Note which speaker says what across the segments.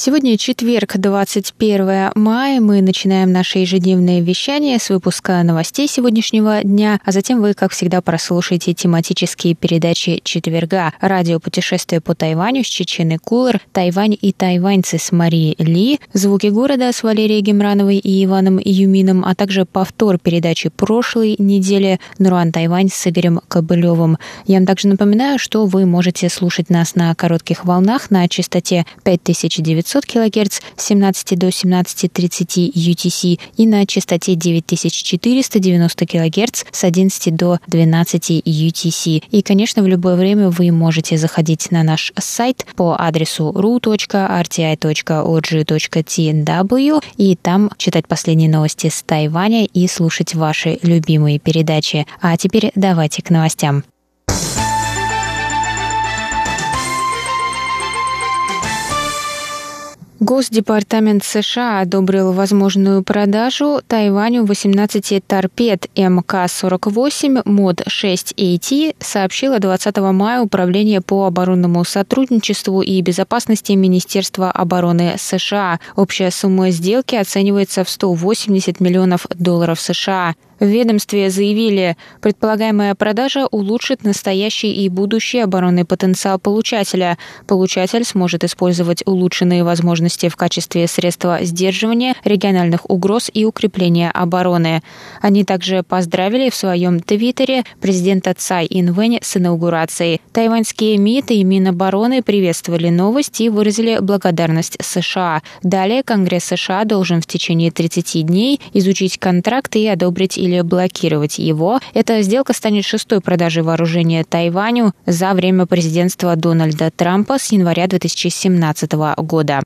Speaker 1: Сегодня четверг, 21 мая. Мы начинаем наше ежедневное вещание с выпуска новостей сегодняшнего дня, а затем вы, как всегда, прослушаете тематические передачи четверга. Радио «Путешествие по Тайваню» с Чечены Кулер, «Тайвань и тайваньцы» с Марией Ли, «Звуки города» с Валерией Гемрановой и Иваном Юмином, а также повтор передачи прошлой недели «Нуруан Тайвань» с Игорем Кобылевым. Я вам также напоминаю, что вы можете слушать нас на коротких волнах на частоте 5900 900 кГц с 17 до 17.30 UTC и на частоте 9490 кГц с 11 до 12 UTC. И, конечно, в любое время вы можете заходить на наш сайт по адресу ru.rti.org.tw и там читать последние новости с Тайваня и слушать ваши любимые передачи. А теперь давайте к новостям. Госдепартамент США одобрил возможную продажу Тайваню 18 торпед МК-48 МОД-6AT, сообщило 20 мая Управление по оборонному сотрудничеству и безопасности Министерства обороны США. Общая сумма сделки оценивается в 180 миллионов долларов США. В ведомстве заявили, предполагаемая продажа улучшит настоящий и будущий оборонный потенциал получателя. Получатель сможет использовать улучшенные возможности в качестве средства сдерживания региональных угроз и укрепления обороны. Они также поздравили в своем твиттере президента Цай Инвэнь с инаугурацией. Тайваньские МИД и Минобороны приветствовали новость и выразили благодарность США. Далее Конгресс США должен в течение 30 дней изучить контракт и одобрить или блокировать его. Эта сделка станет шестой продажей вооружения Тайваню за время президентства Дональда Трампа с января 2017 года.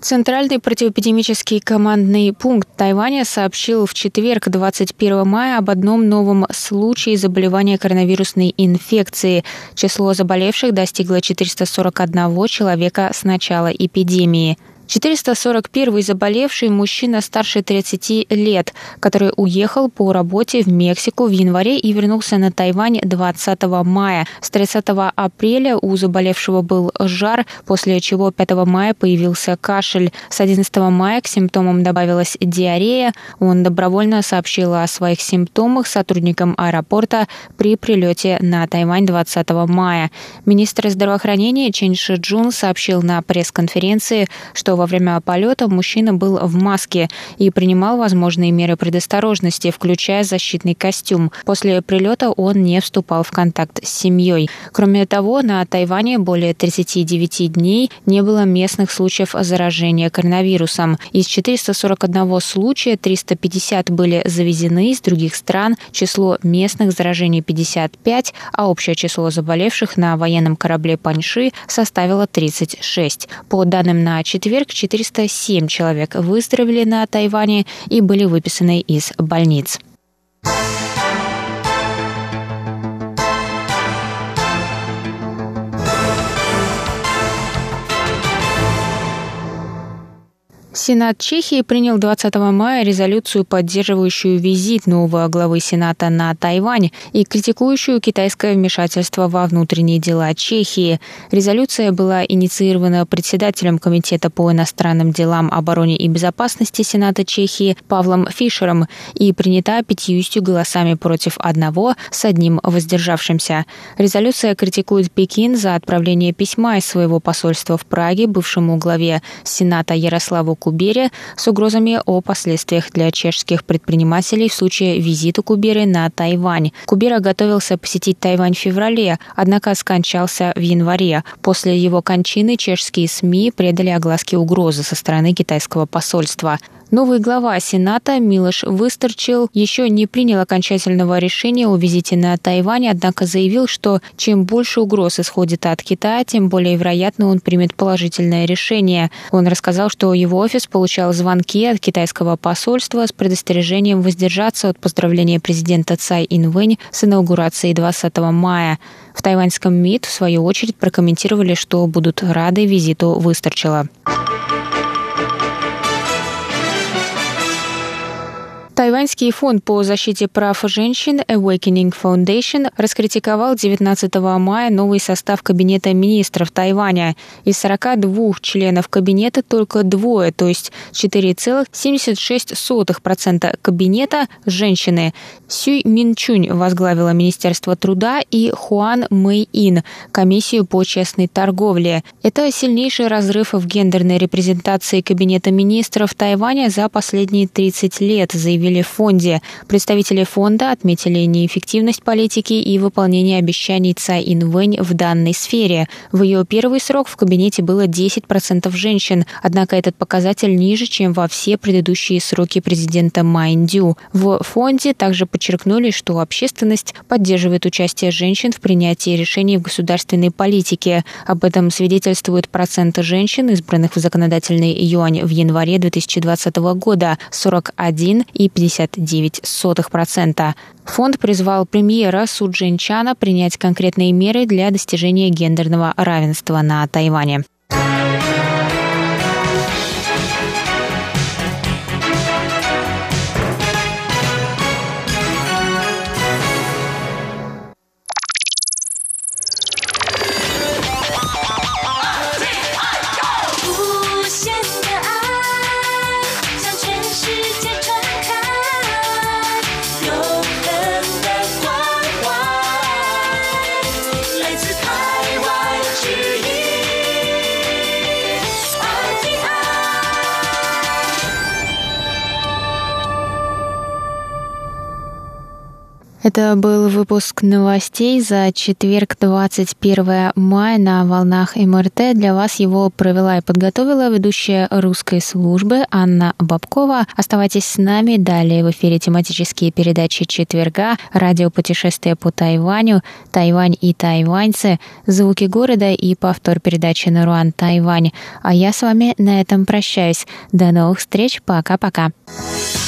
Speaker 1: Центральный противоэпидемический командный пункт Тайваня сообщил в четверг, 21 мая, об одном новом случае заболевания коронавирусной инфекцией. Число заболевших достигло 441 человека с начала эпидемии. 441 заболевший мужчина старше 30 лет, который уехал по работе в Мексику в январе и вернулся на Тайвань 20 мая. С 30 апреля у заболевшего был жар, после чего 5 мая появился кашель. С 11 мая к симптомам добавилась диарея. Он добровольно сообщил о своих симптомах сотрудникам аэропорта при прилете на Тайвань 20 мая. Министр здравоохранения Чен Ши Джун сообщил на пресс-конференции, что во время полета мужчина был в маске и принимал возможные меры предосторожности, включая защитный костюм. После прилета он не вступал в контакт с семьей. Кроме того, на Тайване более 39 дней не было местных случаев заражения коронавирусом. Из 441 случая 350 были завезены из других стран, число местных заражений 55, а общее число заболевших на военном корабле Паньши составило 36. По данным на четверг, 407 человек выздоровели на Тайване и были выписаны из больниц. Сенат Чехии принял 20 мая резолюцию, поддерживающую визит нового главы Сената на Тайвань и критикующую китайское вмешательство во внутренние дела Чехии. Резолюция была инициирована председателем Комитета по иностранным делам, обороне и безопасности Сената Чехии Павлом Фишером и принята пятьюстью голосами против одного с одним воздержавшимся. Резолюция критикует Пекин за отправление письма из своего посольства в Праге бывшему главе Сената Ярославу Кубере с угрозами о последствиях для чешских предпринимателей в случае визита Куберы на Тайвань. Кубера готовился посетить Тайвань в феврале, однако скончался в январе. После его кончины чешские СМИ предали огласке угрозы со стороны китайского посольства. Новый глава Сената Милош Выстарчил еще не принял окончательного решения о визите на Тайвань, однако заявил, что чем больше угроз исходит от Китая, тем более вероятно он примет положительное решение. Он рассказал, что его офис получал звонки от китайского посольства с предостережением воздержаться от поздравления президента Цай Инвэнь с инаугурацией 20 мая. В тайваньском МИД, в свою очередь, прокомментировали, что будут рады визиту Выстарчила. Тайваньский фонд по защите прав женщин Awakening Foundation раскритиковал 19 мая новый состав Кабинета министров Тайваня. Из 42 членов кабинета только двое, то есть 4,76% кабинета – женщины. Сюй Минчунь возглавила Министерство труда и Хуан Мэй Ин – комиссию по честной торговле. Это сильнейший разрыв в гендерной репрезентации Кабинета министров Тайваня за последние 30 лет, заявили заявили в фонде. Представители фонда отметили неэффективность политики и выполнение обещаний Цай Инвэнь в данной сфере. В ее первый срок в кабинете было 10% женщин, однако этот показатель ниже, чем во все предыдущие сроки президента Майндю. В фонде также подчеркнули, что общественность поддерживает участие женщин в принятии решений в государственной политике. Об этом свидетельствует процент женщин, избранных в законодательный юань в январе 2020 года – 41 и 0,59%. Фонд призвал премьера Су Джинчана принять конкретные меры для достижения гендерного равенства на Тайване. Это был выпуск новостей за четверг, 21 мая на волнах МРТ. Для вас его провела и подготовила ведущая русской службы Анна Бабкова. Оставайтесь с нами. Далее в эфире тематические передачи четверга, радиопутешествие по Тайваню, Тайвань и тайваньцы, звуки города и повтор передачи Наруан Тайвань. А я с вами на этом прощаюсь. До новых встреч. Пока-пока.
Speaker 2: В